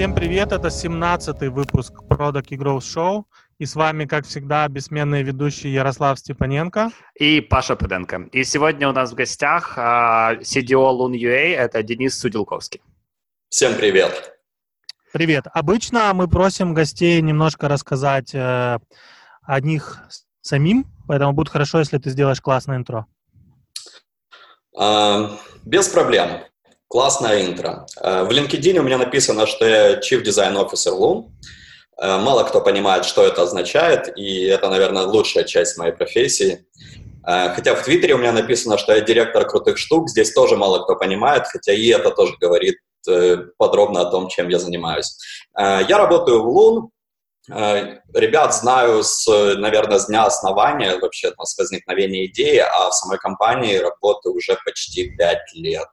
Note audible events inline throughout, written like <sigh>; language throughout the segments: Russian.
Всем привет, это 17-й выпуск Product и Growth Show. И с вами, как всегда, бессменный ведущий Ярослав Степаненко. И Паша Пыденко. И сегодня у нас в гостях uh, CDO Loon.ua, это Денис Судилковский. Всем привет. Привет. Обычно мы просим гостей немножко рассказать э, о них самим, поэтому будет хорошо, если ты сделаешь классное интро. Uh, без проблем. Классное интро. Uh, в LinkedIn у меня написано, что я Chief Design Officer Loon. Uh, мало кто понимает, что это означает, и это, наверное, лучшая часть моей профессии. Хотя в Твиттере у меня написано, что я директор крутых штук, здесь тоже мало кто понимает, хотя и это тоже говорит Э, подробно о том, чем я занимаюсь. Э, я работаю в Лун. Э, ребят знаю, с, наверное, с дня основания, вообще с возникновения идеи, а в самой компании работаю уже почти пять лет.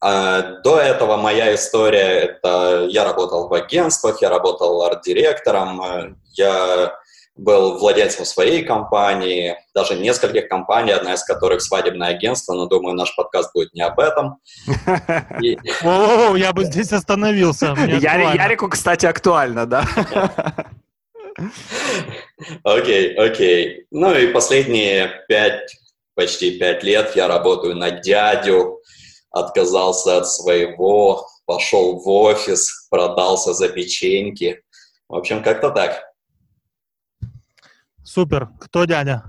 До этого моя история — это я работал в агентствах, я работал арт-директором, я был владельцем своей компании, даже нескольких компаний, одна из которых свадебное агентство, но думаю, наш подкаст будет не об этом. <laughs> О, я бы здесь остановился. Ярику, кстати, актуально, да? Окей, окей. Ну и последние пять, почти пять лет я работаю на дядю, отказался от своего, пошел в офис, продался за печеньки. В общем, как-то так. Супер. Кто дядя?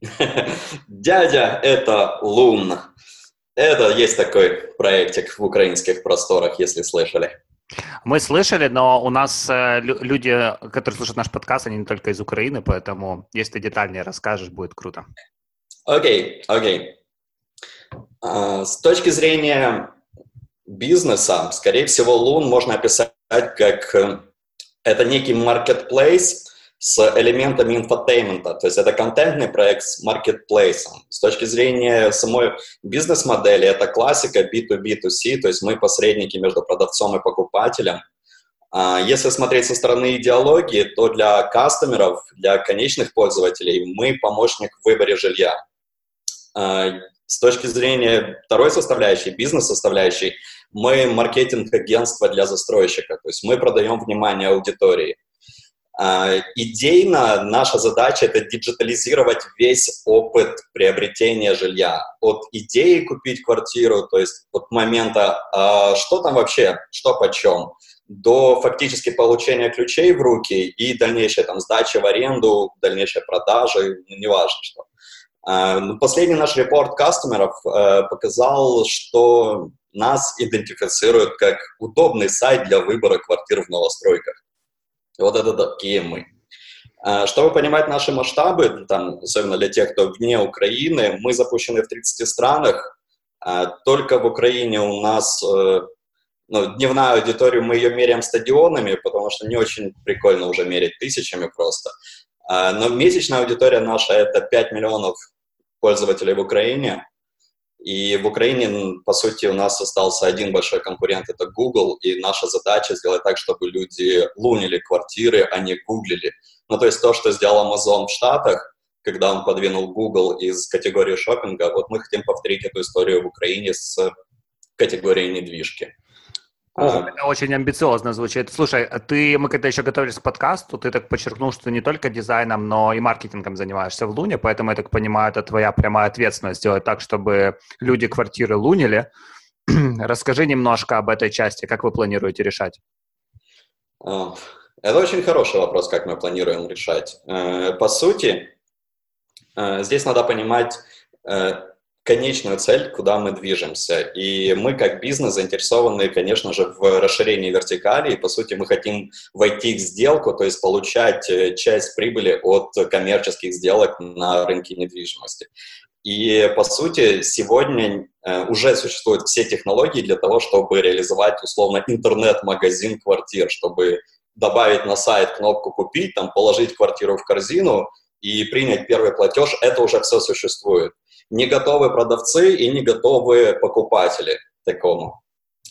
<laughs> Дядя — это Лун. Это есть такой проектик в украинских просторах, если слышали. Мы слышали, но у нас э, люди, которые слушают наш подкаст, они не только из Украины, поэтому если ты детальнее расскажешь, будет круто. Окей, окей, окей. Окей. Э, с точки зрения бизнеса, скорее всего, Лун можно описать как э, это некий marketplace, с элементами infotainment а, то есть это контентный проект с маркетплейсом. С точки зрения самой бизнес-модели, это классика B2B2C, то есть мы посредники между продавцом и покупателем. А, если смотреть со стороны идеологии, то для customer ов, для конечных пользователей мы помощник в выборе жилья. С точки зрения второй составляющей, бизнес-составляющей, мы маркетинг-агентство для застройщика, то есть мы продаем внимание аудитории. А, идейно наша задача — это диджитализировать весь опыт приобретения жилья. От идеи купить квартиру, то есть от момента, а что там вообще, что почем, до фактически получения ключей в руки и дальнейшей там сдачи в аренду, дальнейшей продажи, неважно что. Ну, последний наш репорт кастомеров э, показал, что нас идентифицируют как удобный сайт для выбора квартир в новостройках. Вот это такие мы. А, чтобы понимать наши масштабы, там, особенно для тех, кто вне Украины, мы запущены в 30 странах. А, только в Украине у нас э, ну, дневная аудитория, мы ее меряем стадионами, потому что не очень прикольно уже мерить тысячами просто. А, но месячная аудитория наша — это 5 миллионов пользователей в Украине. И в Украине, по сути, у нас остался один большой конкурент, это Google, и наша задача сделать так, чтобы люди лунили квартиры, а не гуглили. Ну, то есть то, что сделал Amazon в Штатах, когда он подвинул Google из категории шопинга, вот мы хотим повторить эту историю в Украине с категорией недвижки. О, это очень амбициозно звучит. Слушай, а ты, мы когда еще готовились к подкасту, ты так подчеркнул, что не только дизайном, но и маркетингом занимаешься в Луне, поэтому, я так понимаю, это твоя прямая ответственность сделать так, чтобы люди квартиры лунили. <clears throat> Расскажи немножко об этой части, как вы планируете решать? А, это очень хороший вопрос, как мы планируем решать. Э, по сути, э, здесь надо понимать э, конечную цель, куда мы движемся. И мы как бизнес заинтересованы, конечно же, в расширении вертикали. И, по сути, мы хотим войти в сделку, то есть получать э, часть прибыли от коммерческих сделок на рынке недвижимости. И, по сути, сегодня э, уже существуют все технологии для того, чтобы реализовать, условно, интернет-магазин квартир, чтобы добавить на сайт кнопку «Купить», там, положить квартиру в корзину и принять первый платеж, это уже все существует не готовы продавцы и не готовы покупатели такому.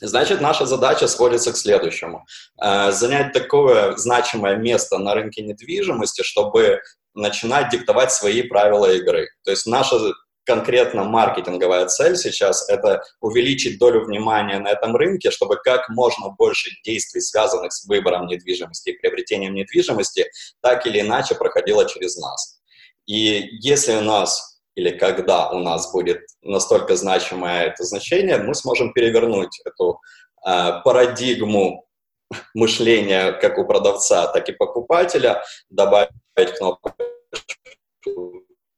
Значит, наша задача сводится к следующему. Э, занять такое значимое место на рынке недвижимости, чтобы начинать диктовать свои правила игры. То есть наша конкретно маркетинговая цель сейчас – это увеличить долю внимания на этом рынке, чтобы как можно больше действий, связанных с выбором недвижимости и приобретением недвижимости, так или иначе проходило через нас. И если у нас или когда у нас будет настолько значимое это значение, мы сможем перевернуть эту э, парадигму мышления как у продавца, так и покупателя, добавить кнопку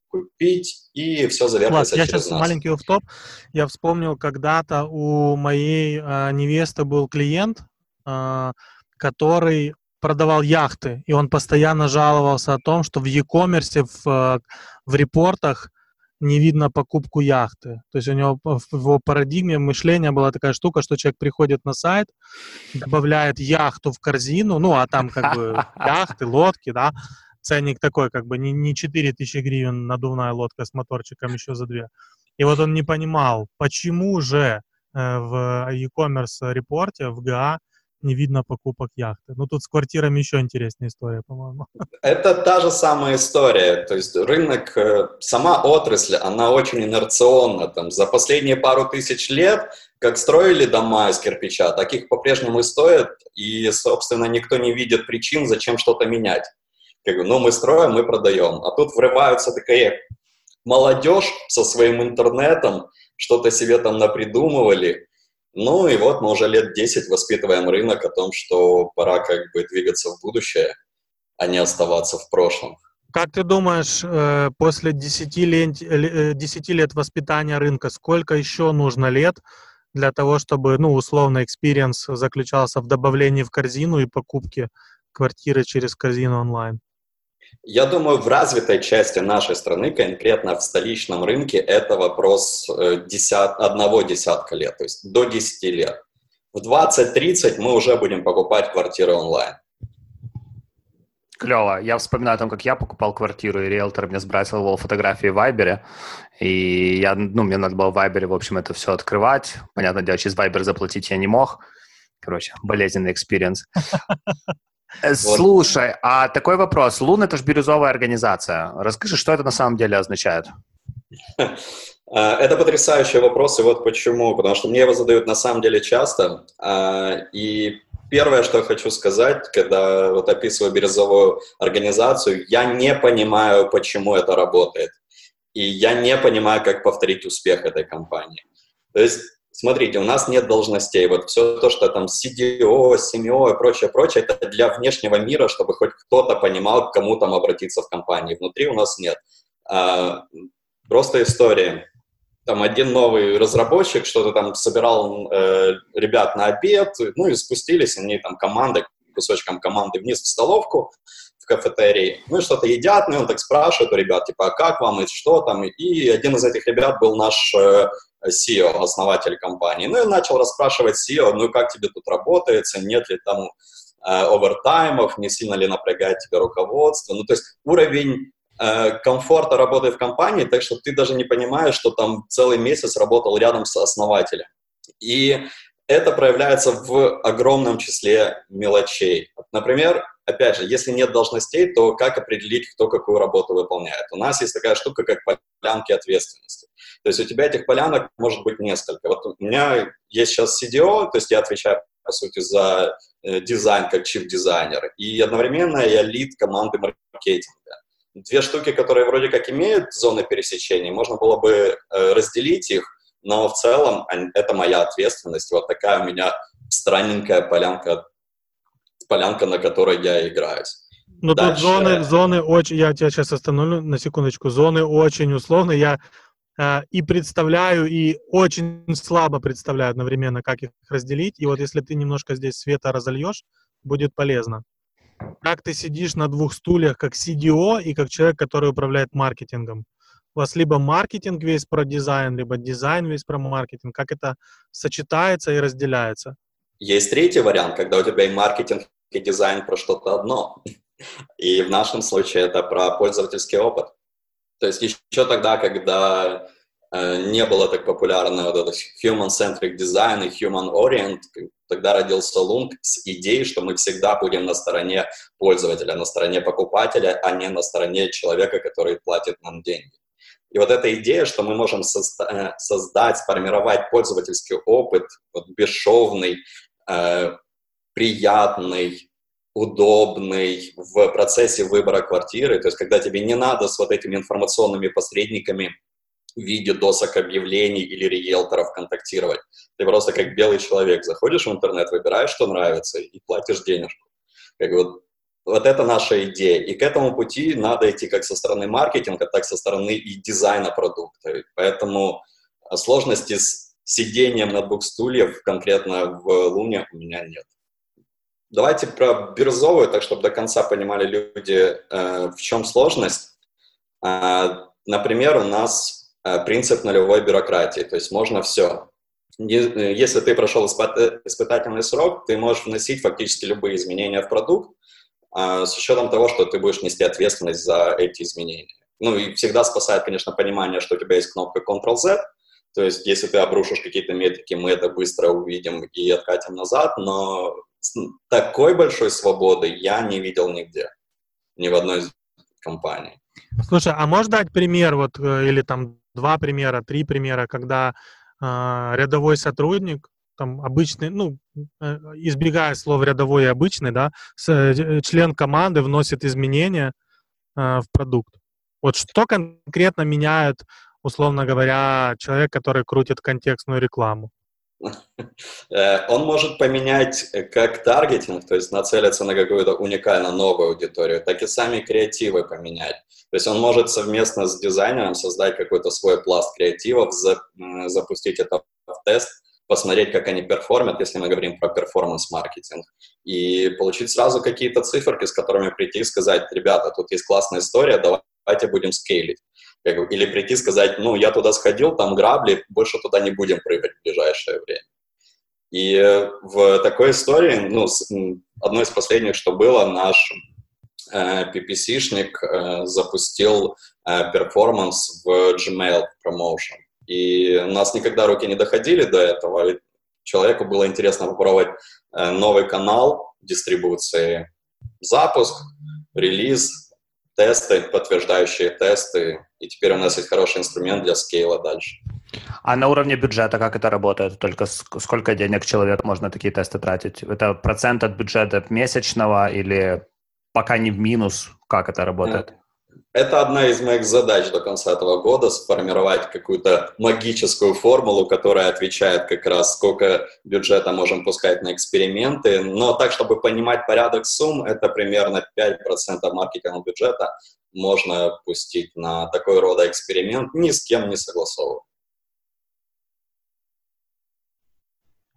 купить, и все завертится Я сейчас нас. маленький офф-топ. Я вспомнил, когда-то у моей э, невесты был клиент, э, который продавал яхты, и он постоянно жаловался о том, что в e-commerce, в, в репортах не видно покупку яхты. То есть у него в его парадигме мышления была такая штука, что человек приходит на сайт, добавляет яхту в корзину, ну, а там как бы <laughs> яхты, лодки, да, ценник такой, как бы не, не 4 тысячи гривен надувная лодка с моторчиком еще за две. И вот он не понимал, почему же э, в e-commerce репорте, в ГА, не видно покупок яхты. Ну, тут с квартирами еще интереснее история, по-моему. <laughs> Это та же самая история. То есть рынок, э, сама отрасль, она очень инерционна. Там, за последние пару тысяч лет, как строили дома из кирпича, так их по-прежнему и стоят. И, собственно, никто не видит причин, зачем что-то менять. Как бы, ну, мы строим, мы продаем. А тут врываются такие молодежь со своим интернетом, что-то себе там напридумывали, ну и вот мы уже лет 10 воспитываем рынок о том, что пора как бы двигаться в будущее, а не оставаться в прошлом. Как ты думаешь, э, после 10 лет, 10 лет воспитания рынка, сколько еще нужно лет для того, чтобы, ну, условно, experience заключался в добавлении в корзину и покупке квартиры через корзину онлайн? Я думаю, в развитой части нашей страны, конкретно в столичном рынке, это вопрос э, десят, одного десятка лет, то есть до 10 лет. В 20-30 мы уже будем покупать квартиры онлайн. Клево. Я вспоминаю о том, как я покупал квартиру, и риэлтор мне сбрасывал фотографии в Вайбере. И я, ну, мне надо было в Вайбере, в общем, это все открывать. Понятное дело, через Вайбер заплатить я не мог. Короче, болезненный experience. Э, слушай, а такой вопрос. Лун — это же бирюзовая организация. Расскажи, что это на самом деле означает? <laughs> Э, это потрясающий вопрос, и вот почему. Потому что мне его задают на самом деле часто. Э, и первое, что я хочу сказать, когда вот описываю бирюзовую организацию, я не понимаю, почему это работает. И я не понимаю, как повторить успех этой компании. То есть смотрите, у нас нет должностей, вот все то, что там CDO, CMO и прочее, прочее, это для внешнего мира, чтобы хоть кто-то понимал, к кому там обратиться в компании. Внутри у нас нет. А, просто история. Там один новый разработчик что-то там собирал э, ребят на обед, ну и спустились они там командой, кусочком команды вниз в столовку, в кафетерии, ну и что-то едят, ну и он так спрашивает у ребят, типа, а как вам и что там, и один из этих ребят был наш э, CEO, основатель компании. Ну и начал расспрашивать CEO, ну как тебе тут работается, нет ли там э, овертаймов, не сильно ли напрягает тебя руководство. Ну то есть уровень э, комфорта работы в компании, так что ты даже не понимаешь, что там целый месяц работал рядом с основателем. И это проявляется в огромном числе мелочей. Например, опять же, если нет должностей, то как определить, кто какую работу выполняет? У нас есть такая штука, как полянки ответственности. То есть у тебя этих полянок может быть несколько. Вот у меня есть сейчас CDO, то есть я отвечаю, по сути, за э, дизайн как чип-дизайнер, и одновременно я лид команды маркетинга. Две штуки, которые вроде как имеют зоны пересечения, можно было бы э, разделить их, но в целом это моя ответственность. Вот такая у меня странненькая полянка полянка, на которой я играюсь. Ну тут зоны, зоны очень, я тебя сейчас остановлю на секундочку, зоны очень условные, я э, и представляю, и очень слабо представляю одновременно, как их разделить, и вот если ты немножко здесь света разольешь, будет полезно. Как ты сидишь на двух стульях, как CDO и как человек, который управляет маркетингом? У вас либо маркетинг весь про дизайн, либо дизайн весь про маркетинг. Как это сочетается и разделяется? Есть третий вариант, когда у тебя и маркетинг, и дизайн про что-то одно. И в нашем случае это про пользовательский опыт. То есть еще тогда, когда э, не было так популярно вот этот human-centric design и human-orient, тогда родился Lung с идеей, что мы всегда будем на стороне пользователя, на стороне покупателя, а не на стороне человека, который платит нам деньги. И вот эта идея, что мы можем э, создать, сформировать пользовательский опыт, вот, бесшовный, э, приятный, удобный в процессе выбора квартиры, то есть когда тебе не надо с вот этими информационными посредниками в виде досок объявлений или риэлторов контактировать. Ты просто как белый человек заходишь в интернет, выбираешь, что нравится, и платишь денежку. Как вот, вот это наша идея. И к этому пути надо идти как со стороны маркетинга, так со стороны и дизайна продукта. Поэтому сложности с сидением на двух стульев конкретно в Луне у меня нет. Давайте про бирюзовую, так чтобы до конца понимали люди, э, в чем сложность. Э, например, у нас э, принцип нулевой бюрократии, то есть можно все. Если ты прошел испытательный срок, ты можешь вносить фактически любые изменения в продукт, с учетом того, что ты будешь нести ответственность за эти изменения. Ну и всегда спасает, конечно, понимание, что у тебя есть кнопка Ctrl-Z, то есть если ты обрушишь какие-то метрики, мы это быстро увидим и откатим назад, но такой большой свободы я не видел нигде, ни в одной из компаний. Слушай, а можешь дать пример, вот, э, или там два примера, три примера, когда э, рядовой сотрудник, там обычный, ну, э, избегая слов рядовой и обычный, да, э, член команды вносит изменения э, в продукт. Вот что конкретно меняет, условно говоря, человек, который крутит контекстную рекламу? Он может поменять как таргетинг, то есть нацелиться на какую-то уникально новую аудиторию, так и сами креативы поменять. То есть он может совместно с дизайнером создать какой-то свой пласт креативов, запустить это в тест, посмотреть, как они перформят, если мы говорим про перформанс-маркетинг, и получить сразу какие-то циферки, с которыми прийти и сказать, ребята, тут есть классная история, давайте будем скейлить. Или прийти и сказать, ну, я туда сходил, там грабли, больше туда не будем прыгать в ближайшее время. И в такой истории, ну, одно из последних, что было, наш э, PPC-шник э, запустил э, перформанс в Gmail Promotion. И у нас никогда руки не доходили до этого, и человеку было интересно попробовать э, новый канал дистрибуции, запуск, релиз, тесты, подтверждающие тесты, и теперь у нас есть хороший инструмент для скейла дальше. А на уровне бюджета как это работает? Только сколько денег человек можно такие тесты тратить? Это процент от бюджета месячного или пока не в минус? Как это работает? Это одна из моих задач до конца этого года, сформировать какую-то магическую формулу, которая отвечает как раз, сколько бюджета можем пускать на эксперименты. Но так, чтобы понимать порядок сумм, это примерно 5% маркетингового бюджета можно пустить на такой рода эксперимент, ни с кем не согласовывая.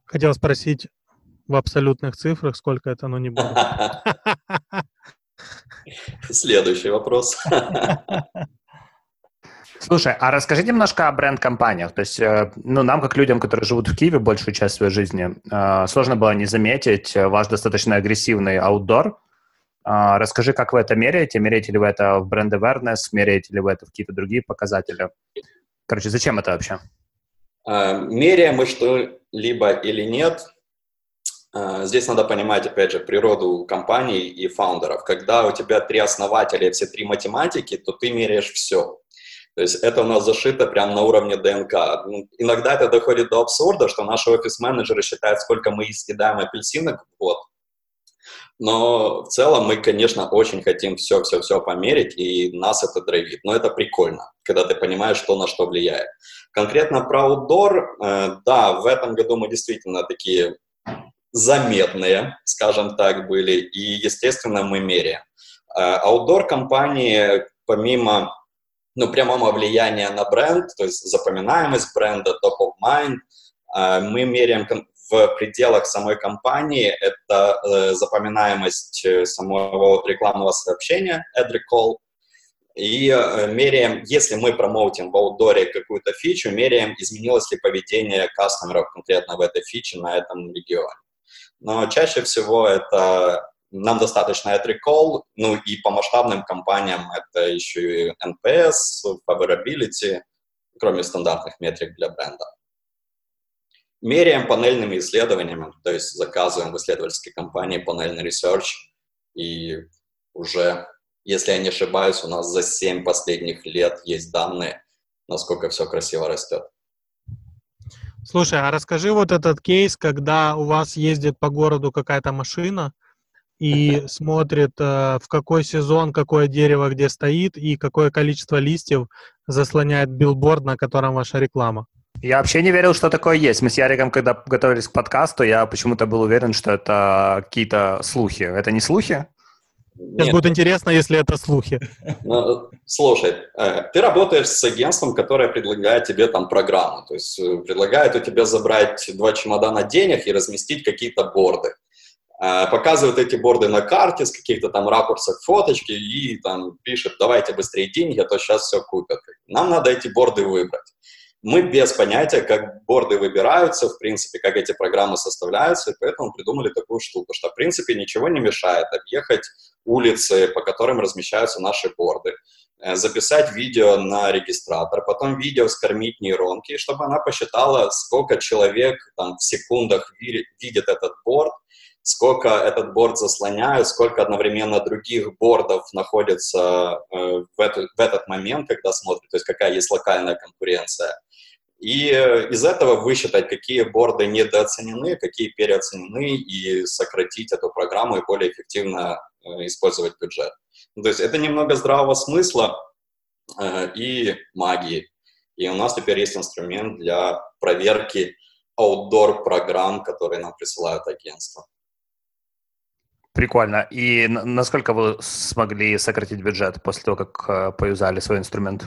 Хотел спросить в абсолютных цифрах, сколько это, но не будет. <laughs> <laughs> <laughs> Следующий вопрос. Слушай, а расскажи немножко о бренд-компаниях. То есть, э, ну, нам, как людям, которые живут в Киеве большую часть своей жизни, э, сложно было не заметить э, ваш достаточно агрессивный аутдор. Расскажи, как вы это меряете? Меряете ли вы это в бренд awareness? Меряете ли вы это в какие-то другие показатели? Короче, зачем это вообще? Меряем мы что-либо или нет, здесь надо понимать, опять же, природу компаний и фаундеров. Когда у тебя три основателя все три математики, то ты меряешь все. То есть это у нас зашито прямо на уровне ДНК. Ну, иногда это доходит до абсурда, что наши офис-менеджеры считают, сколько мы съедаем апельсинок в год. Но в целом мы, конечно, очень хотим все-все-все померить, и нас это драйвит. Но это прикольно, когда ты понимаешь, что на что влияет. Конкретно про аутдор, э, да, в этом году мы действительно такие заметные, скажем так, были, и, естественно, мы меряем. Аутдор-компании, помимо ну, прямого влияния на бренд, то есть запоминаемость бренда, top of mind, э, мы меряем в пределах самой компании, это э, запоминаемость э, самого рекламного сообщения, ad recall, и меряем, если мы промоутим в аудоре какую-то фичу, меряем, изменилось ли поведение кастомеров конкретно в этой фиче на этом регионе но чаще всего это нам достаточно от recall, ну и по масштабным компаниям это еще и NPS, favorability, кроме стандартных метрик для бренда. Меряем панельными исследованиями, то есть заказываем в исследовательской компании панельный research и уже Если я не ошибаюсь, у нас за 7 последних лет есть данные, насколько все красиво растет. Слушай, а расскажи вот этот кейс, когда у вас ездит по городу какая-то машина и <laughs> смотрит, э, в какой сезон какое дерево где стоит и какое количество листьев заслоняет билборд, на котором ваша реклама. Я вообще не верил, что такое есть. Мы с Яриком, когда готовились к подкасту, я почему-то был уверен, что это какие-то слухи. Это не слухи? Сейчас Нет. будет интересно, если это слухи. Ну, слушай, э, ты работаешь с агентством, которое предлагает тебе там программу. То есть э, предлагает у тебя забрать два чемодана денег и разместить какие-то борды. Э, показывают эти борды на карте с каких-то там ракурсов фоточки и там пишет, давайте быстрее деньги, а то сейчас все купят. Нам надо эти борды выбрать. Мы без понятия, как борды выбираются, в принципе, как эти программы составляются, и поэтому придумали такую штуку, что, в принципе, ничего не мешает объехать улицы, по которым размещаются наши борды, э, записать видео на регистратор, потом видео скормить нейронке, чтобы она посчитала, сколько человек там, в секундах видит этот борд, сколько этот борд заслоняют, сколько одновременно других бордов находится э, в, эту, в этот момент, когда смотрят, то есть какая есть локальная конкуренция. И э, из этого высчитать, какие борды недооценены, какие переоценены, и сократить эту программу и более эффективно э, использовать бюджет. Ну, то есть это немного здравого смысла э, и магии. И у нас теперь есть инструмент для проверки outdoor программ, которые нам присылают агентства. Прикольно. И насколько вы смогли сократить бюджет после того, как поюзали свой инструмент?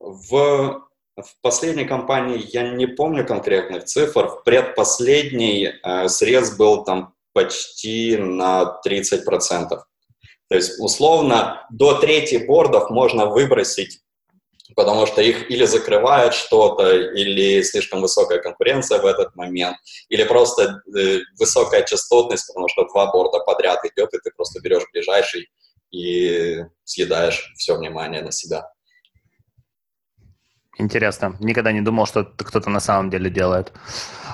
В в последней компании я не помню конкретных цифр. В предпоследней э, срез был там почти на 30%. То есть, условно, до трети бордов можно выбросить, потому что их или закрывает что-то, или слишком высокая конкуренция в этот момент, или просто э, высокая частотность, потому что два борда подряд идет, и ты просто берешь ближайший и съедаешь все внимание на себя. Интересно. Никогда не думал, что это кто-то на самом деле делает.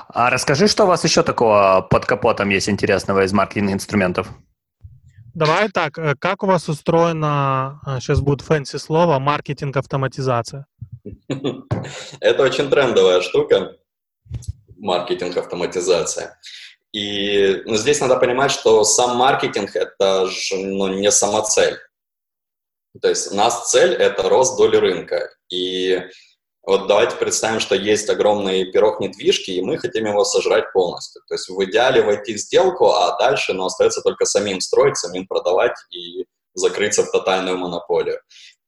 А расскажи, что у вас еще такого под капотом есть интересного из маркетинг-инструментов? Давай так, э, как у вас устроено, сейчас э, будет fancy слово, маркетинг-автоматизация? <laughs> Это очень трендовая штука, маркетинг-автоматизация. И ну, здесь надо понимать, что сам маркетинг – это же ну, не самоцель. То есть у нас цель – это рост доли рынка. И вот давайте представим, что есть огромный пирог недвижки, и мы хотим его сожрать полностью. То есть в идеале войти в сделку, а дальше ну, остается только самим строить, самим продавать и закрыться в тотальную монополию.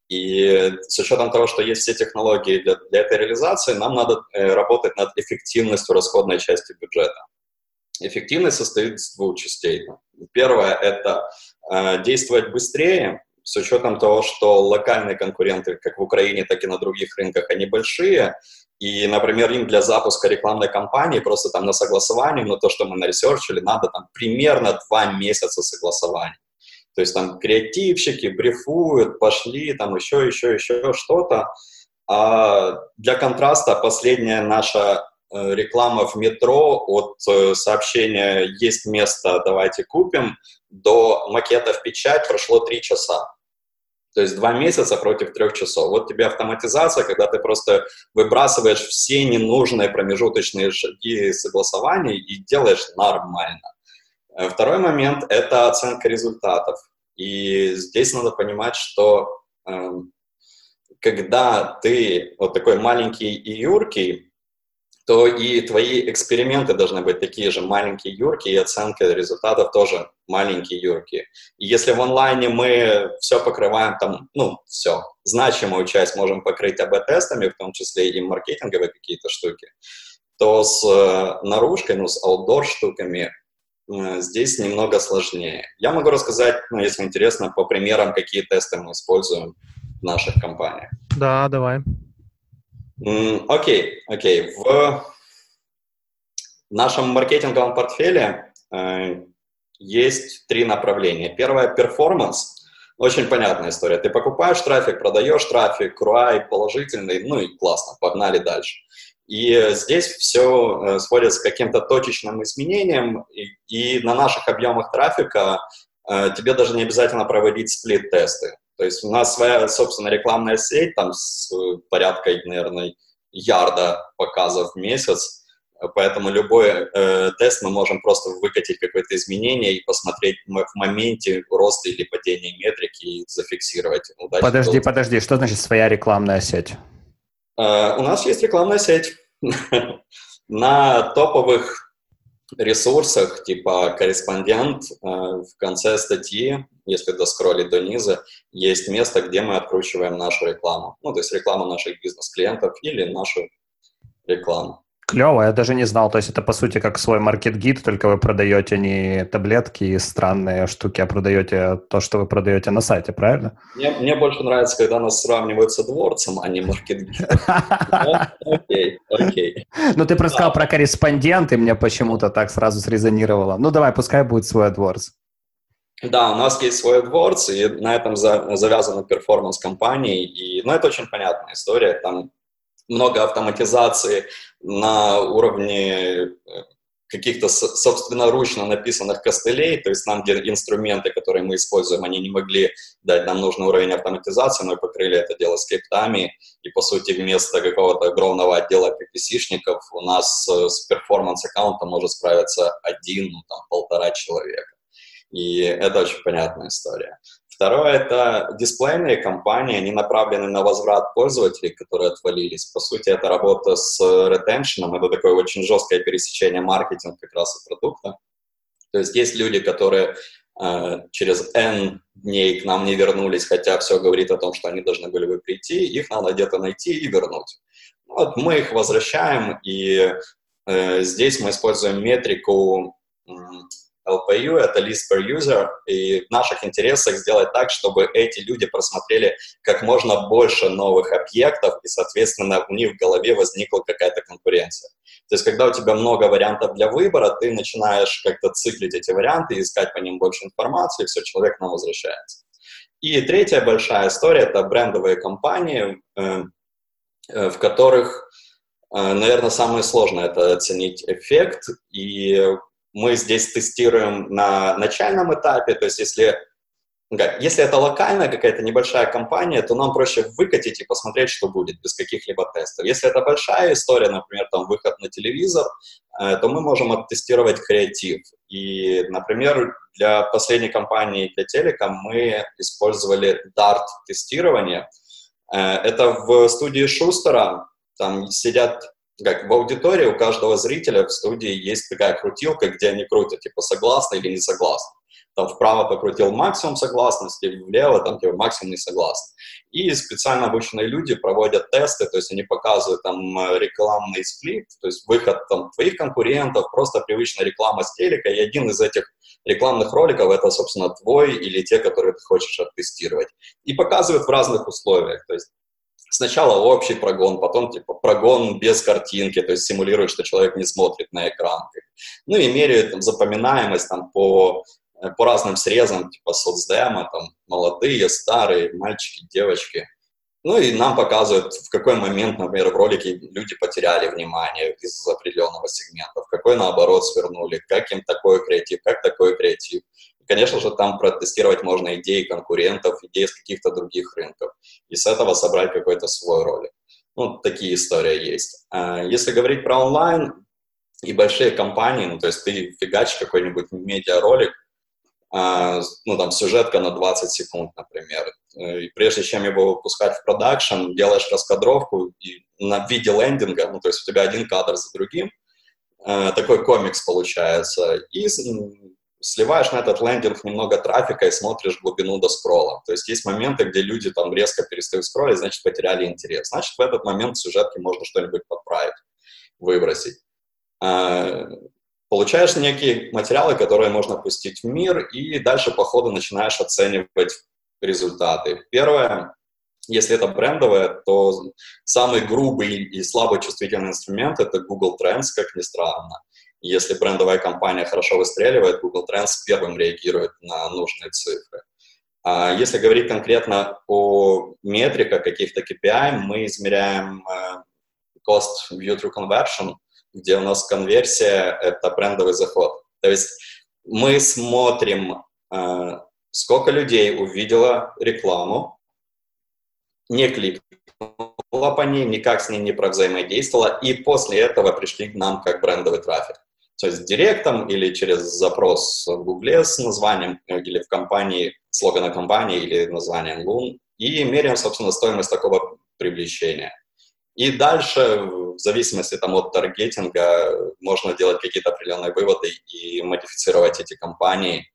И с учетом того, что есть все технологии для, для этой реализации, нам надо э, работать над эффективностью расходной части бюджета. Эффективность состоит из двух частей. Первое – это э, действовать быстрее, с учетом того, что локальные конкуренты, как в Украине, так и на других рынках, они большие, и, например, им для запуска рекламной кампании просто там на согласование, но то, что мы наресерчили, надо там примерно два месяца согласования. То есть там креативщики брифуют, пошли, там еще, еще, еще что-то. А для контраста последняя наша э, реклама в метро от э, сообщения «есть место, давайте купим» до макета в печать прошло три часа. То есть два месяца против трех часов. Вот тебе автоматизация, когда ты просто выбрасываешь все ненужные промежуточные шаги согласования и делаешь нормально. Э, второй момент – это оценка результатов. И здесь надо понимать, что э, когда ты вот такой маленький и юркий, то и твои эксперименты должны быть такие же маленькие, юркие, и оценка результатов тоже маленькие, юркие. И если в онлайне мы все покрываем там, ну, все, значимую часть можем покрыть АБ-тестами, в том числе и маркетинговые какие-то штуки, то с э, наружкой, ну, с аутдор штуками э, здесь немного сложнее. Я могу рассказать, ну, если интересно, по примерам, какие тесты мы используем в наших компаниях. Да, давай. Окей, окей. В нашем маркетинговом портфеле э, есть три направления. Первое – перформанс. Очень понятная история. Ты покупаешь трафик, продаешь трафик, ROI положительный, ну и классно, погнали дальше. И здесь все э, сводится к каким-то точечным изменениям, и, и на наших объемах трафика э, тебе даже не обязательно проводить сплит-тесты. То есть у нас своя, собственно, рекламная сеть, там с порядкой, наверное, ярда показов в месяц, Поэтому любой э, тест мы можем просто выкатить какое-то изменение и посмотреть в моменте роста или падения метрики и зафиксировать. Удачи подожди, был. подожди, что значит своя рекламная сеть? Э, у нас есть рекламная сеть. <laughs> На топовых ресурсах, типа корреспондент, э, в конце статьи, если доскроллить до низа, есть место, где мы откручиваем нашу рекламу. Ну, то есть рекламу наших бизнес-клиентов или нашу рекламу. Клево, я даже не знал. То есть это, по сути, как свой маркет-гид, только вы продаете не таблетки и странные штуки, а продаете то, что вы продаете на сайте, правильно? Мне, мне больше нравится, когда нас сравнивают с дворцем, а не маркет-гид. Окей, окей. Ну, ты просто сказал про корреспондент, и мне почему-то так сразу срезонировало. Ну, давай, пускай будет свой дворц. Да, у нас есть свой AdWords, и на этом завязана performance кампании, и, ну, это очень понятная история, там много автоматизации на уровне э, каких-то собственноручно написанных костылей, то есть нам где инструменты, которые мы используем, они не могли дать нам нужный уровень автоматизации, мы покрыли это дело скриптами, и по сути вместо какого-то огромного отдела PPC -шников у нас э, с performance -аккаунтом может справиться один, ну там полтора человека. И это очень понятная история. Второе – это дисплейные компании, они направлены на возврат пользователей, которые отвалились. По сути, это работа с ретеншеном, это такое очень жесткое пересечение маркетинга как раз и продукта. То есть есть люди, которые э, через N дней к нам не вернулись, хотя все говорит о том, что они должны были бы прийти, их надо где-то найти и вернуть. Вот мы их возвращаем, и э, здесь мы используем метрику LPU — это list per user, и в наших интересах сделать так, чтобы эти люди просмотрели как можно больше новых объектов, и, соответственно, у них в голове возникла какая-то конкуренция. То есть, когда у тебя много вариантов для выбора, ты начинаешь как-то циклить эти варианты, искать по ним больше информации, и все, человек нам возвращается. И третья большая история — это брендовые компании, э, э, в которых, э, наверное, самое сложное — это оценить эффект, и мы здесь тестируем на начальном этапе, то есть если, если это локальная какая-то небольшая компания, то нам проще выкатить и посмотреть, что будет, без каких-либо тестов. Если это большая история, например, там выход на телевизор, э, то мы можем оттестировать креатив. И, например, для последней компании для телека мы использовали DART-тестирование. Э, это в студии Шустера, там сидят как в аудитории у каждого зрителя в студии есть такая крутилка, где они крутят, типа, согласны или не согласны. Там вправо покрутил максимум согласности, влево там типа максимум не согласны. И специально обученные люди проводят тесты, то есть они показывают там рекламный сплит, то есть выход там твоих конкурентов, просто привычная реклама с телека, и один из этих рекламных роликов это, собственно, твой или те, которые ты хочешь оттестировать. И показывают в разных условиях, то есть сначала общий прогон, потом типа прогон без картинки, то есть симулирует, что человек не смотрит на экран. Ну и меряют там, запоминаемость там, по, э, по разным срезам, типа соцдема, там молодые, старые, мальчики, девочки. Ну и нам показывают, в какой момент, например, в ролике люди потеряли внимание из определенного сегмента, в какой, наоборот, свернули, как им такой креатив, как такой креатив. Конечно же, там протестировать можно идеи конкурентов, идеи с каких-то других рынков, и с этого собрать какой-то свой ролик. Ну, такие истории есть. А если говорить про онлайн и большие компании, ну, то есть ты фигачишь какой-нибудь медиаролик, а, ну, там, сюжетка на 20 секунд, например, и прежде чем его выпускать в продакшн, делаешь раскадровку и на виде лендинга, ну, то есть у тебя один кадр за другим, а, такой комикс получается, и сливаешь на этот лендинг немного трафика и смотришь глубину до скролла. То есть есть моменты, где люди там резко перестают скроллить, значит, потеряли интерес. Значит, в этот момент в сюжетке можно что-нибудь подправить, выбросить. А, получаешь некие материалы, которые можно пустить в мир, и дальше по ходу начинаешь оценивать результаты. Первое, если это брендовое, то самый грубый и слабо чувствительный инструмент — это Google Trends, как ни странно. Если брендовая компания хорошо выстреливает, Google Trends первым реагирует на нужные цифры. А если говорить конкретно о метриках каких-то KPI, мы измеряем э, cost view through conversion, где у нас конверсия — это брендовый заход. То есть мы смотрим э, сколько людей увидело рекламу, не кликнуло по ней, никак с ней не провзаимодействовало, и после этого пришли к нам как брендовый трафик. То есть директом или через запрос в Гугле с названием или в компании, слогана компании или названием Лун, и меряем, собственно, стоимость такого привлечения. И дальше, в зависимости там, от таргетинга, можно делать какие-то определенные выводы и модифицировать эти компании.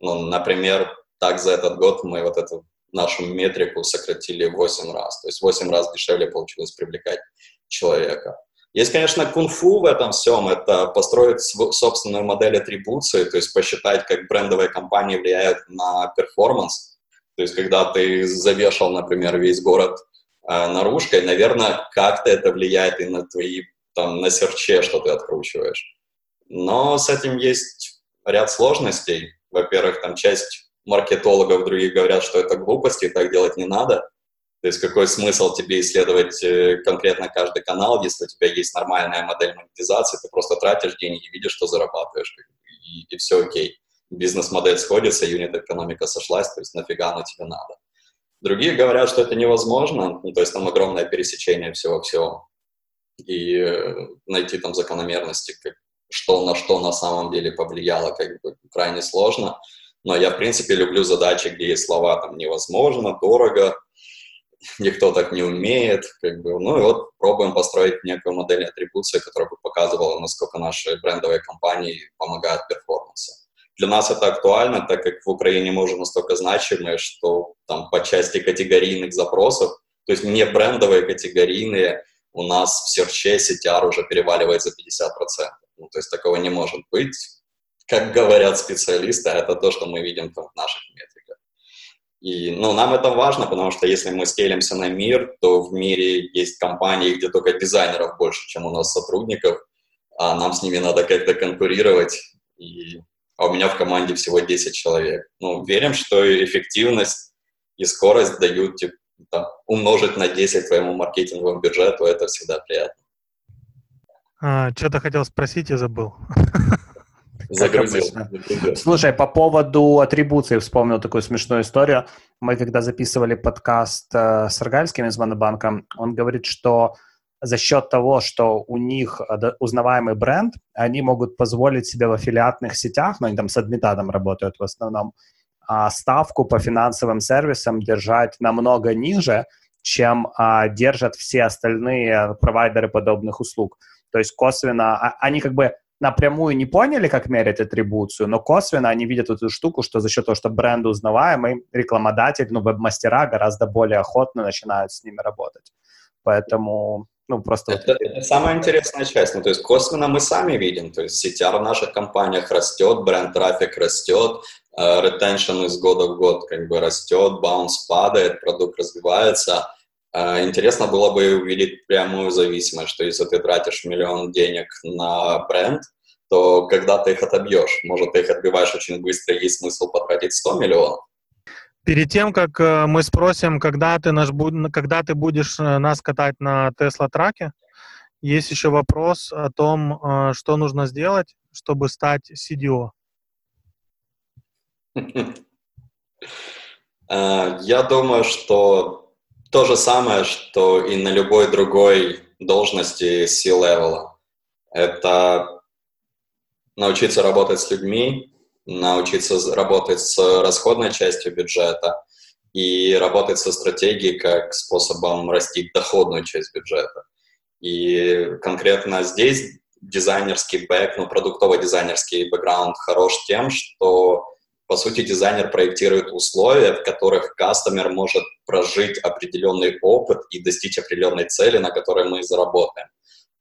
Ну, например, так за этот год мы вот эту нашу метрику сократили в 8 раз. То есть в 8 раз дешевле получилось привлекать человека. Есть, конечно, кунг-фу в этом всем, это построить собственную модель атрибуции, то есть посчитать, как брендовые компании влияют на перформанс. То есть когда ты завешал, например, весь город э, наружкой, наверное, как-то это влияет и на твои, там, на серче, что ты откручиваешь. Но с этим есть ряд сложностей. Во-первых, там часть маркетологов других говорят, что это глупости, так делать не надо. То есть какой смысл тебе исследовать э, конкретно каждый канал, если у тебя есть нормальная модель монетизации, ты просто тратишь деньги, видишь, что зарабатываешь, и, и все окей. Бизнес-модель сходится, юнит-экономика сошлась, то есть нафига оно тебе надо. Другие говорят, что это невозможно, ну, то есть там огромное пересечение всего-всего. И э, найти там закономерности, как, что на что на самом деле повлияло, как бы крайне сложно. Но я, в принципе, люблю задачи, где есть слова там невозможно, дорого, никто так не умеет, как бы, ну и вот пробуем построить некую модель атрибуции, которая бы показывала, насколько наши брендовые компании помогают перформансу. Для нас это актуально, так как в Украине мы уже настолько значимы, что там по части категорийных запросов, то есть не брендовые категорийные, у нас в серче CTR уже переваливает за 50%. Ну, то есть такого не может быть. Как говорят специалисты, а это то, что мы видим там в наших метриках. И ну, нам это важно, потому что если мы скейлимся на мир, то в мире есть компании, где только дизайнеров больше, чем у нас сотрудников, а нам с ними надо как-то конкурировать. И... А у меня в команде всего 10 человек. Ну, верим, что эффективность и скорость дают типа, там, умножить на 10 твоему маркетинговому бюджету, это всегда приятно. А, что-то хотел спросить и забыл. <laughs> Загрузил. Слушай, по поводу атрибуции вспомнил такую смешную историю. Мы когда записывали подкаст э, с Аргальским из Монобанка, он говорит, что за счет того, что у них э, узнаваемый бренд, они могут позволить себе в аффилиатных сетях, ну, они там с адмитадом работают в основном, а ставку по финансовым сервисам держать намного ниже, чем а, держат все остальные провайдеры подобных услуг. То есть косвенно, а, они как бы напрямую не поняли, как мерить атрибуцию, но косвенно они видят эту штуку, что за счет того, что бренд узнаваемый, рекламодатель, ну, веб-мастера гораздо более охотно начинают с ними работать. Поэтому, ну, просто... Это, это самая интересная часть. Ну, то есть косвенно мы сами видим, то есть CTR в наших компаниях растет, бренд-трафик растет, ретеншн из года в год как бы растет, баунс падает, продукт развивается – интересно было бы увидеть прямую зависимость, что если ты тратишь миллион денег на бренд, то когда ты их отобьешь? Может, ты их отбиваешь очень быстро, есть смысл потратить 100 миллионов? Перед тем, как э, мы спросим, когда ты, наш, когда ты будешь э, нас катать на Tesla траке, есть еще вопрос о том, э, что нужно сделать, чтобы стать CDO. <laughs> Я думаю, что то же самое, что и на любой другой должности C-level. Это научиться работать с людьми, научиться работать с расходной частью бюджета и работать со стратегией как способом растить доходную часть бюджета. И конкретно здесь дизайнерский бэк, ну, продуктово-дизайнерский бэкграунд хорош тем, что по сути, дизайнер проектирует условия, в которых кастомер может прожить определенный опыт и достичь определенной цели, на которой мы заработаем.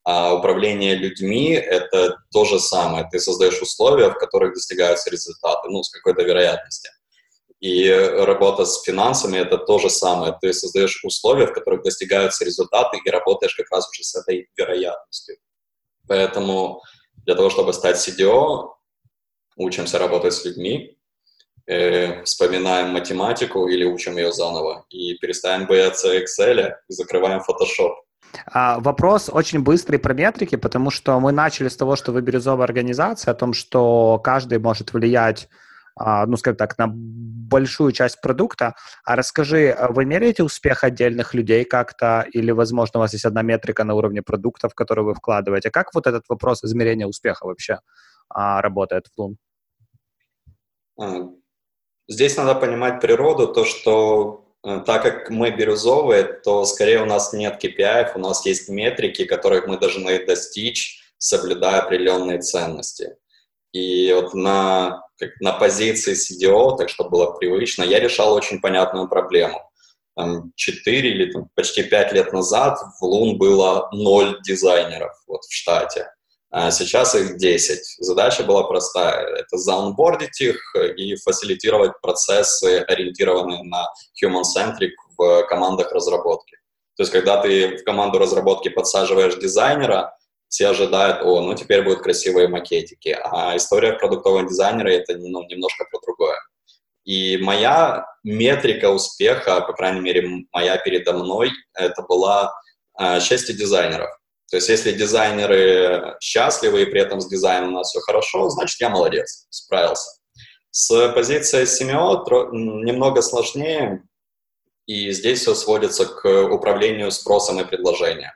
А управление людьми — это то же самое. Ты создаешь условия, в которых достигаются результаты, ну, с какой-то вероятностью. И работа с финансами — это то же самое. Ты создаешь условия, в которых достигаются результаты, и работаешь как раз уже с этой вероятностью. Поэтому для того, чтобы стать CDO, учимся работать с людьми, э, вспоминаем математику или учим ее заново и перестаем бояться Excel и закрываем Photoshop. А, вопрос очень быстрый про метрики, потому что мы начали с того, что вы бирюзовая организация, о том, что каждый может влиять а, ну, скажем так, на большую часть продукта. А расскажи, а вы меряете успех отдельных людей как-то, или, возможно, у вас есть одна метрика на уровне продуктов, которые вы вкладываете? Как вот этот вопрос измерения успеха вообще а, работает в Loom? Здесь надо понимать природу, то, что э, так как мы бирюзовые, то скорее у нас нет KPI, у нас есть метрики, которых мы должны достичь, соблюдая определенные ценности. И вот на, как, на позиции CDO, так чтобы было привычно, я решал очень понятную проблему. Там 4 или там, почти 5 лет назад в Лун было 0 дизайнеров вот, в штате. А сейчас их 10. Задача была простая. Это заонбордить их и фасилитировать процессы, ориентированные на human-centric в командах разработки. То есть, когда ты в команду разработки подсаживаешь дизайнера, все ожидают, о, ну теперь будут красивые макетики. А история продуктового дизайнера — это ну, немножко про другое. И моя метрика успеха, по крайней мере, моя передо мной, это была э, счастье дизайнеров. То есть если дизайнеры счастливы и при этом с дизайном у нас все хорошо, значит, я молодец, справился. С позиции SEO немного сложнее, и здесь все сводится к управлению спросом и предложением.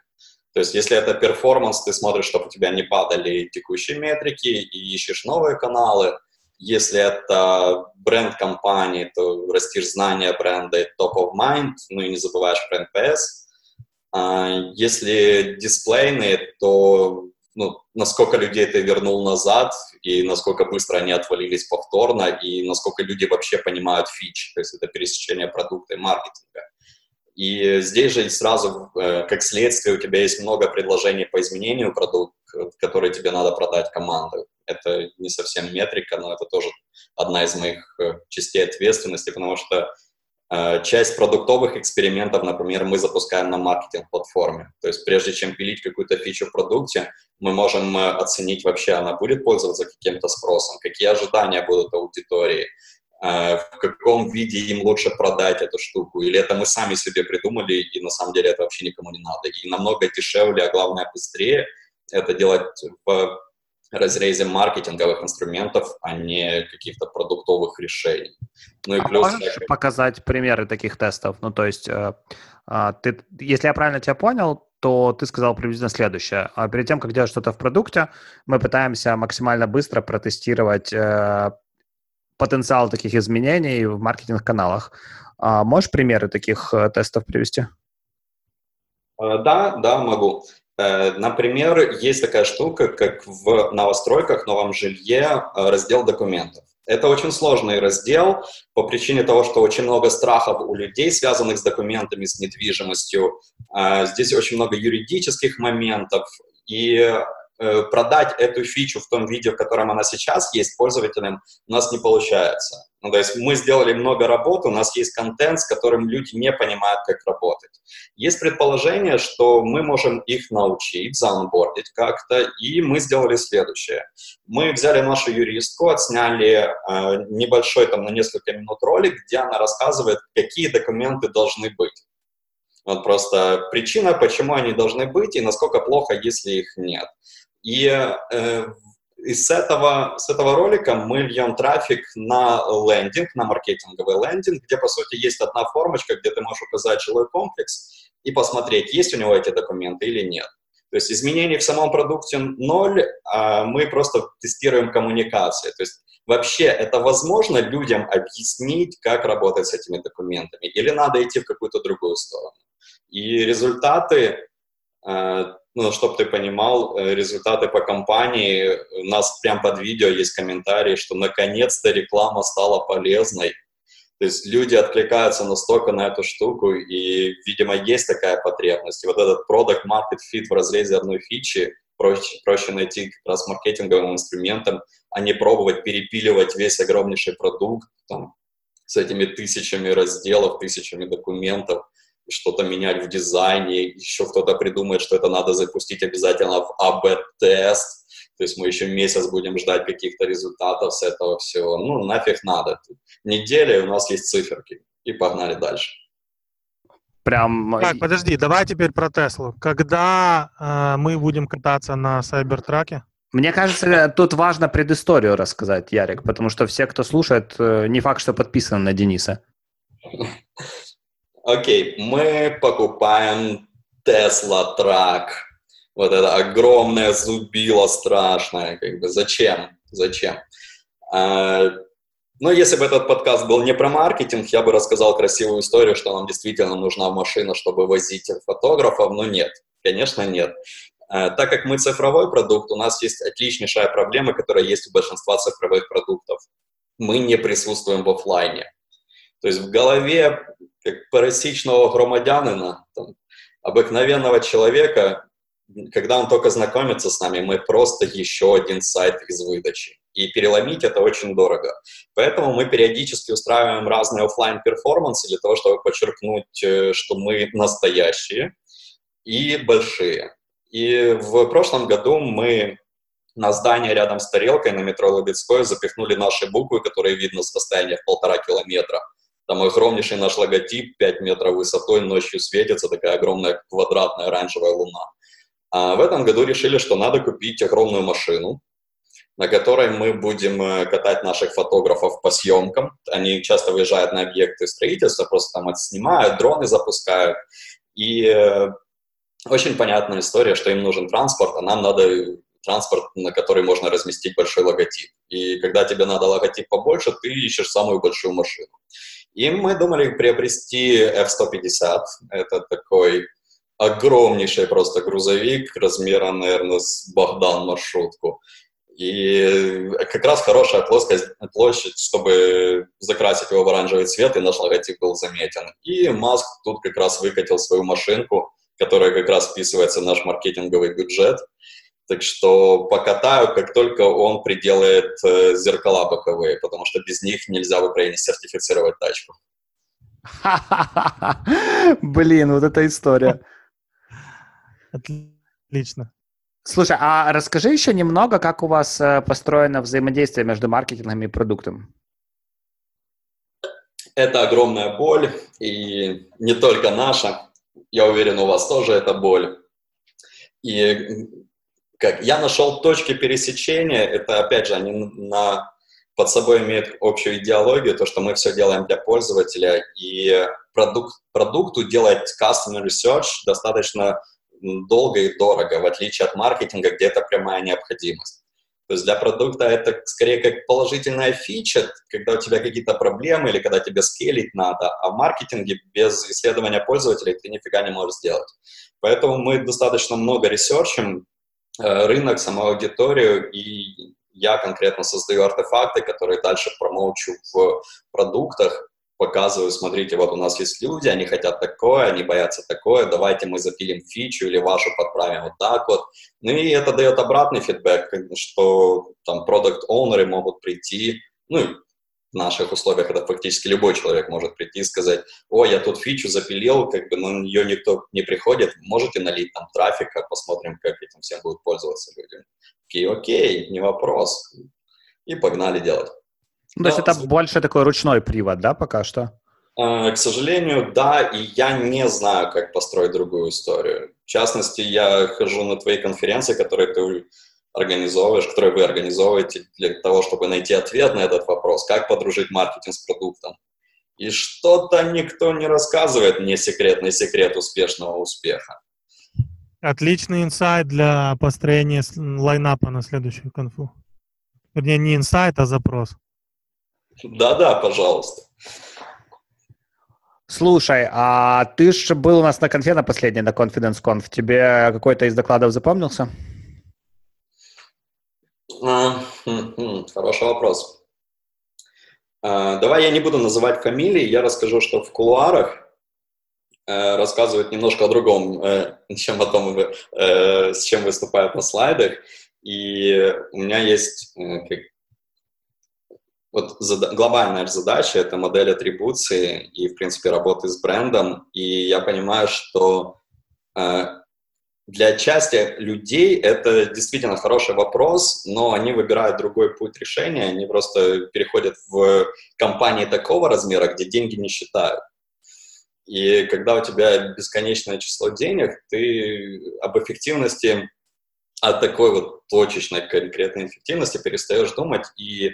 То есть если это перформанс, ты смотришь, чтобы у тебя не падали текущие метрики и ищешь новые каналы. Если это бренд компании, то растишь знания бренда и top of mind, ну и не забываешь про NPS. А если дисплейные, то ну, насколько людей ты вернул назад, и насколько быстро они отвалились повторно, и насколько люди вообще понимают фич, то есть это пересечение продукта и маркетинга. И здесь же сразу, э, как следствие, у тебя есть много предложений по изменению продукта, которые тебе надо продать команду. Это не совсем метрика, но это тоже одна из моих э, частей ответственности, потому что э, часть продуктовых экспериментов, например, мы запускаем на маркетинг-платформе. То есть прежде чем пилить какую-то фичу в продукте, мы можем оценить вообще, она будет пользоваться каким-то спросом, какие ожидания будут аудитории, а, в каком виде им лучше продать эту штуку, или это мы сами себе придумали, и на самом деле это вообще никому не надо. И намного дешевле, а главное быстрее это делать в разрезе маркетинговых инструментов, а не каких-то продуктовых решений. Ну и а плюс... Можешь как... показать примеры таких тестов? Ну, то есть, э, э, ты, если я правильно тебя понял, то ты сказал приблизительно следующее. А перед тем, как делать что-то в продукте, мы пытаемся максимально быстро протестировать э, потенциал таких изменений в маркетинг-каналах. А можешь примеры таких э, тестов привести? Да, да, могу. Э, например, есть такая штука, как в новостройках, новом жилье раздел документов. Это очень сложный раздел по причине того, что очень много страхов у людей, связанных с документами, с недвижимостью. Здесь очень много юридических моментов, и Э, продать эту фичу в том виде, в котором она сейчас есть пользователям, у нас не получается. Ну, то есть мы сделали много работы, у нас есть контент, с которым люди не понимают, как работать. Есть предположение, что мы можем их научить, заонбордить как-то, и мы сделали следующее. Мы взяли нашу юристку, отсняли э, небольшой, там, на несколько минут ролик, где она рассказывает, какие документы должны быть. Вот просто причина, почему они должны быть и насколько плохо, если их нет. И э, из этого, с этого ролика мы льем трафик на лендинг, на маркетинговый лендинг, где, по сути, есть одна формочка, где ты можешь указать жилой комплекс и посмотреть, есть у него эти документы или нет. То есть изменений в самом продукте ноль, а мы просто тестируем коммуникации. То есть вообще это возможно людям объяснить, как работать с этими документами, или надо идти в какую-то другую сторону. И результаты э, ну, чтобы ты понимал, э, результаты по компании, у нас прям под видео есть комментарии, что наконец-то реклама стала полезной. То есть люди откликаются настолько на эту штуку, и, видимо, есть такая потребность. И вот этот product market fit в разрезе одной фичи проще, проще найти как раз маркетинговым инструментом, а не пробовать перепиливать весь огромнейший продукт там, с этими тысячами разделов, тысячами документов что-то менять в дизайне, еще кто-то придумает, что это надо запустить обязательно в АБ-тест, то есть мы еще месяц будем ждать каких-то результатов с этого всего. Ну, нафиг надо. Неделя, у нас есть циферки, и погнали дальше. Прям... Так, подожди, давай теперь про Теслу. Когда э, мы будем кататься на Сайбертраке? Мне кажется, тут важно предысторию рассказать, Ярик, потому что все, кто слушает, э, не факт, что подписаны на Дениса. <laughs> Окей, мы покупаем Tesla Truck. Вот это огромное зубило страшное. Как бы зачем? Зачем? А, ну, если бы этот подкаст был не про маркетинг, я бы рассказал красивую историю, что нам действительно нужна машина, чтобы возить фотографов, но нет, конечно, нет. А, так как мы цифровой продукт, у нас есть отличнейшая проблема, которая есть у большинства цифровых продуктов. Мы не присутствуем в офлайне. То есть в голове как парасичного громадянина, там, обыкновенного человека, когда он только знакомится с нами, мы просто еще один сайт из выдачи. И переломить это очень дорого. Поэтому мы периодически устраиваем разные офлайн перформансы для того, чтобы подчеркнуть, э, что мы настоящие и большие. И в прошлом году мы на здание рядом с тарелкой на метро Лобецкой запихнули наши буквы, которые видно с расстояния в полтора километра. Там огромнейший наш логотип, 5 метров высотой, ночью светится такая огромная квадратная оранжевая луна. А в этом году решили, что надо купить огромную машину, на которой мы будем э, катать наших фотографов по съемкам. Они часто выезжают на объекты строительства, просто там отснимают, дроны запускают. И э, очень понятная история, что им нужен транспорт, а нам надо транспорт, на который можно разместить большой логотип. И когда тебе надо логотип побольше, ты ищешь самую большую машину. И мы думали приобрести F-150. Это такой огромнейший просто грузовик размера, наверное, с Богдан маршрутку. И как раз хорошая плоскость, площадь, чтобы закрасить его в оранжевый цвет, и наш логотип был заметен. И Маск тут как раз выкатил свою машинку, которая как раз вписывается в наш маркетинговый бюджет. Так что покатаю, как только он приделает э, зеркала боковые, потому что без них нельзя в Украине сертифицировать тачку. <laughs> Блин, вот эта история. <laughs> Отлично. Слушай, а расскажи еще немного, как у вас э, построено взаимодействие между маркетингом и продуктом. Это огромная боль, и не только наша. Я уверен, у вас тоже это боль. И как я нашел точки пересечения, это опять же они на под собой имеют общую идеологию, то, что мы все делаем для пользователя, и продукт, продукту делать customer research достаточно долго и дорого, в отличие от маркетинга, где это прямая необходимость. То есть для продукта это скорее как положительная фича, когда у тебя какие-то проблемы или когда тебе скейлить надо, а в маркетинге без исследования пользователей ты нифига не можешь сделать. Поэтому мы достаточно много ресерчим рынок, саму аудиторию, и я конкретно создаю артефакты, которые дальше промоучу в продуктах, показываю, смотрите, вот у нас есть люди, они хотят такое, они боятся такое, давайте мы запилим фичу или вашу подправим вот так вот. Ну и это дает обратный фидбэк, что там продукт-оунеры могут прийти, ну, наших условиях это фактически любой человек может прийти и сказать, о, я тут фичу запилил, как бы, но на нее никто не приходит, можете налить там трафика, посмотрим, как этим всем будут пользоваться люди. Окей, окей, не вопрос. И погнали делать. Ну, то есть это больше такой ручной привод, да, пока что? А, к сожалению, да, и я не знаю, как построить другую историю. В частности, я хожу на твои конференции, которые ты организовываешь, которые вы организовываете для того, чтобы найти ответ на этот вопрос, как подружить маркетинг с продуктом. И что-то никто не рассказывает мне секретный секрет успешного успеха. Отличный инсайт для построения лайнапа на следующую конфу. Вернее, не инсайт, а запрос. Да-да, пожалуйста. Слушай, а ты же был у нас на конфе на последней, на Confidence Conf. Тебе какой-то из докладов запомнился? А, хм, хм, хороший вопрос. А, давай я не буду называть фамилии, я расскажу, что в кулуарах э, рассказывают немножко о другом, э, <laughs> чем о том, э, с чем выступают на слайдах. И у меня есть вот глобальная задача — это модель атрибуции и, в принципе, работы с брендом. И я понимаю, что для части людей это действительно хороший вопрос, но они выбирают другой путь решения, они просто переходят в компании такого размера, где деньги не считают. И когда у тебя бесконечное число денег, ты об эффективности о такой вот точечной конкретной эффективности перестаешь думать, и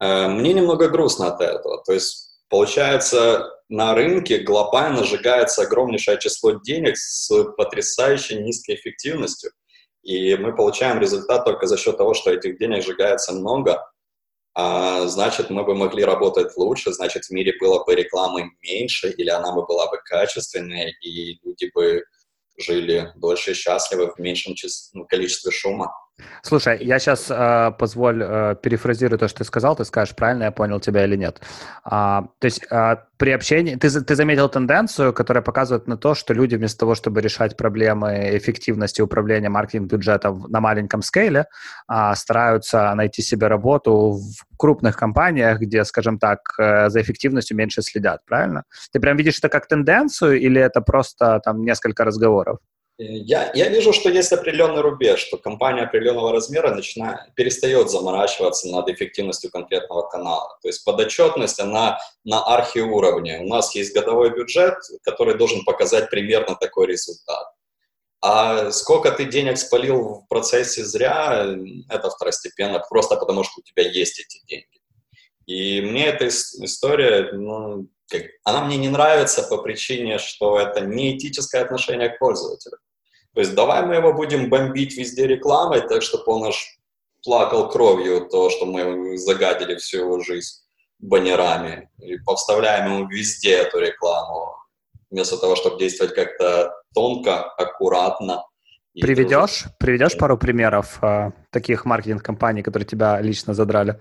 э, мне немного грустно от этого. То есть, получается, на рынке глобально сжигается огромнейшее число денег с потрясающей низкой эффективностью, и мы получаем результат только за счет того, что этих денег сжигается много, а, значит, мы бы могли работать лучше, значит, в мире было бы рекламы меньше, или она бы была бы качественнее, и люди бы жили дольше и счастливы в меньшем ну, количестве шума. Слушай, я сейчас э, позволь э, перефразирую то, что ты сказал, ты скажешь, правильно я понял тебя или нет. А, то есть э, при общении, ты, ты заметил тенденцию, которая показывает на то, что люди вместо того, чтобы решать проблемы эффективности управления маркетинг-бюджетом на маленьком скейле, э, стараются найти себе работу в крупных компаниях, где, скажем так, э, за эффективностью меньше следят, правильно? Ты прям видишь это как тенденцию или это просто там несколько разговоров? Я, я вижу, что есть определенный рубеж, что компания определенного размера начинает, перестает заморачиваться над эффективностью конкретного канала. То есть подотчетность, она на архиуровне. У нас есть годовой бюджет, который должен показать примерно такой результат. А сколько ты денег спалил в процессе зря, это второстепенно, просто потому что у тебя есть эти деньги. И мне эта история, ну, как, она мне не нравится по причине, что это не этическое отношение к пользователю. То есть давай мы его будем бомбить везде рекламой, так чтобы он аж плакал кровью то, что мы загадили всю его жизнь баннерами. И повставляем ему везде эту рекламу, вместо того, чтобы действовать как-то тонко, аккуратно. Приведешь, приведешь пару примеров э, таких маркетинг-компаний, которые тебя лично задрали?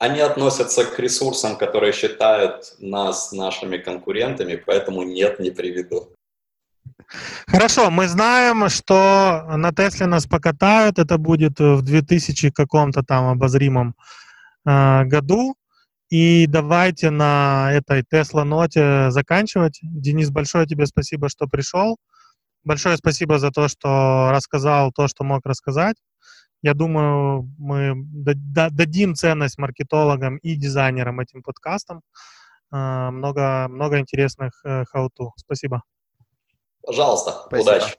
Они относятся к ресурсам, которые считают нас нашими конкурентами, поэтому нет, не приведу. Хорошо, мы знаем, что на Тесле нас покатают, это будет в 2000 каком-то там обозримом э, году. И давайте на этой Тесла-ноте заканчивать. Денис, большое тебе спасибо, что пришел. Большое спасибо за то, что рассказал то, что мог рассказать. Я думаю, мы дадим ценность маркетологам и дизайнерам этим подкастам. Э, много, много интересных how-to. Э, спасибо. Пожалуйста, Спасибо. удачи.